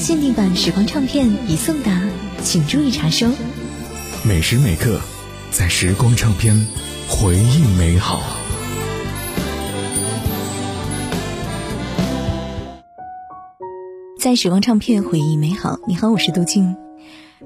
限定版时光唱片已送达，请注意查收。每时每刻，在时光唱片，回忆美好。在时光唱片回忆美好。你好，我是杜静。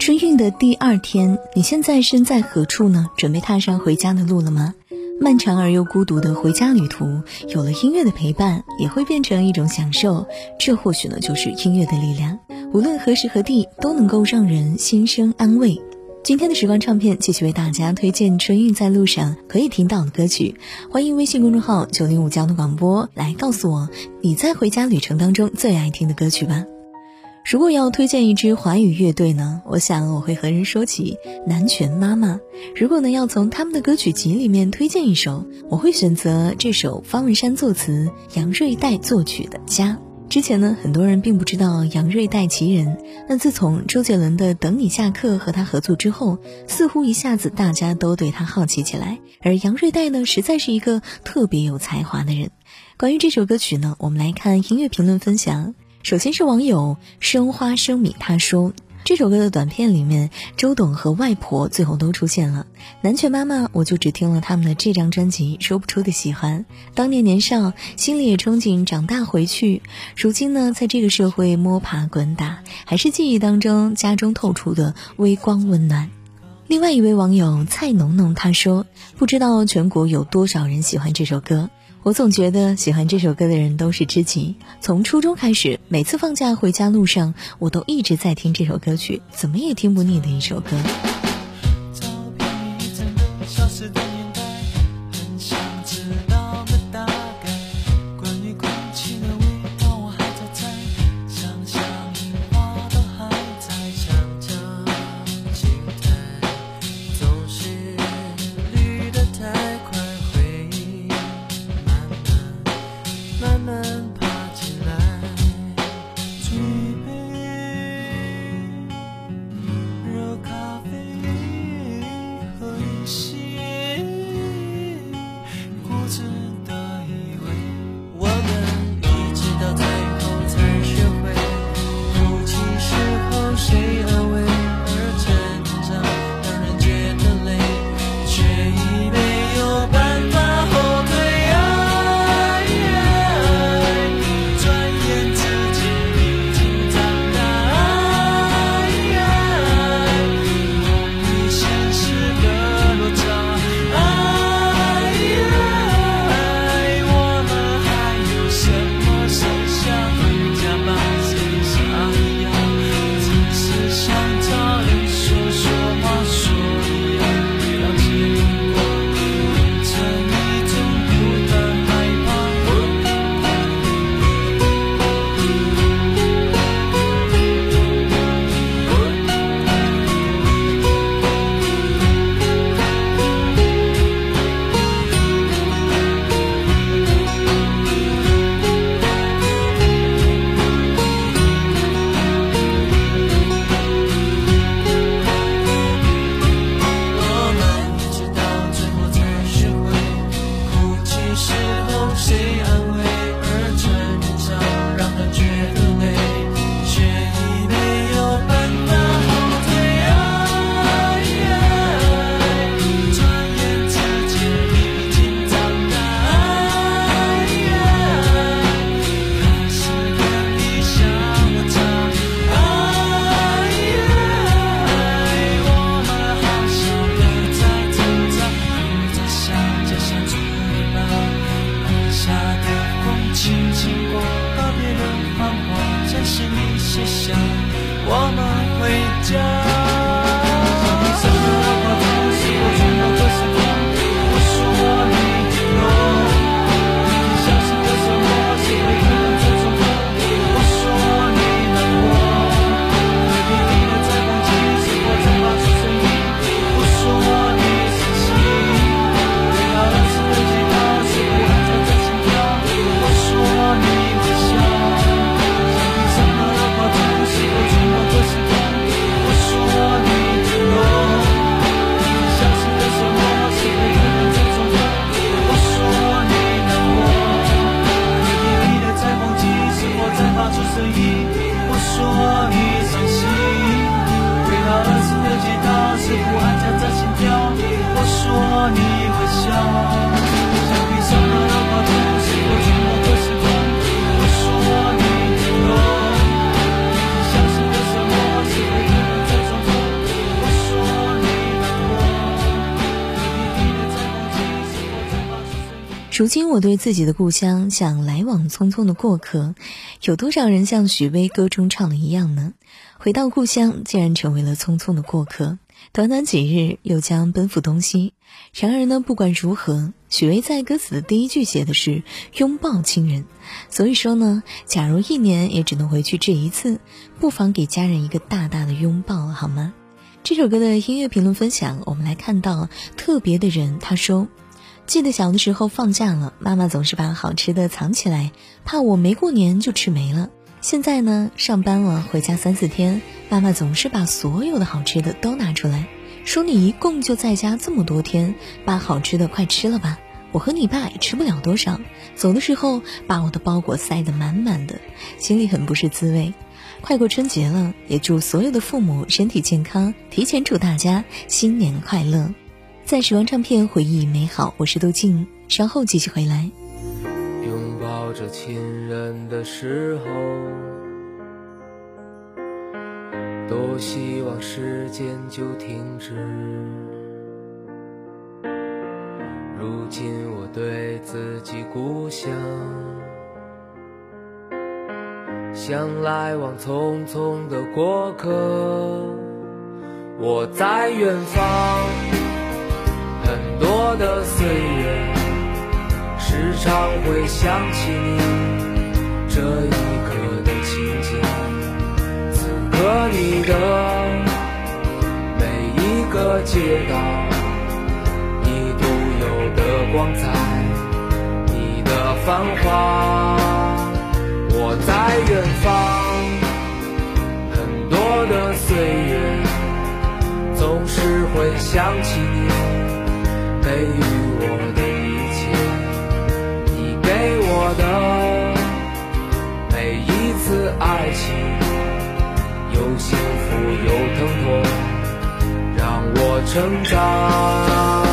春运的第二天，你现在身在何处呢？准备踏上回家的路了吗？漫长而又孤独的回家旅途，有了音乐的陪伴，也会变成一种享受。这或许呢，就是音乐的力量。无论何时何地，都能够让人心生安慰。今天的时光唱片继续为大家推荐春运在路上可以听到的歌曲。欢迎微信公众号九零五交通广播来告诉我你在回家旅程当中最爱听的歌曲吧。如果要推荐一支华语乐队呢，我想我会和人说起南拳妈妈。如果呢要从他们的歌曲集里面推荐一首，我会选择这首方文山作词、杨瑞代作曲的《家》。之前呢，很多人并不知道杨瑞代其人。那自从周杰伦的《等你下课》和他合作之后，似乎一下子大家都对他好奇起来。而杨瑞代呢，实在是一个特别有才华的人。关于这首歌曲呢，我们来看音乐评论分享。首先是网友生花生米，他说。这首歌的短片里面，周董和外婆最后都出现了。南拳妈妈，我就只听了他们的这张专辑，说不出的喜欢。当年年少，心里也憧憬长大回去。如今呢，在这个社会摸爬滚打，还是记忆当中家中透出的微光温暖。另外一位网友蔡农农他说，不知道全国有多少人喜欢这首歌。我总觉得喜欢这首歌的人都是知己。从初中开始，每次放假回家路上，我都一直在听这首歌曲，怎么也听不腻的一首歌。是想如今我对自己的故乡像来往匆匆的过客，有多少人像许巍歌中唱的一样呢？回到故乡，竟然成为了匆匆的过客，短短几日又将奔赴东西。然而呢，不管如何，许巍在歌词的第一句写的是拥抱亲人，所以说呢，假如一年也只能回去这一次，不妨给家人一个大大的拥抱，好吗？这首歌的音乐评论分享，我们来看到特别的人，他说。记得小的时候放假了，妈妈总是把好吃的藏起来，怕我没过年就吃没了。现在呢，上班了回家三四天，妈妈总是把所有的好吃的都拿出来，说你一共就在家这么多天，把好吃的快吃了吧。我和你爸也吃不了多少。走的时候把我的包裹塞得满满的，心里很不是滋味。快过春节了，也祝所有的父母身体健康，提前祝大家新年快乐。在时光唱片回忆美好，我是杜静，稍后继续回来。拥抱着亲人的时候，多希望时间就停止。如今我对自己故乡，像来往匆匆的过客，我在远方。的岁月，时常会想起你这一刻的情景。此刻你的每一个街道，你独有的光彩，你的繁华。我在远方，很多的岁月，总是会想起你。给予我的一切，你给我的每一次爱情，有幸福有疼痛，让我成长。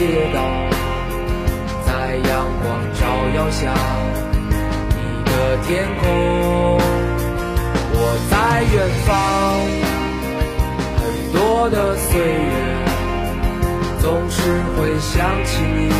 街道，在阳光照耀下，你的天空。我在远方，很多的岁月，总是会想起你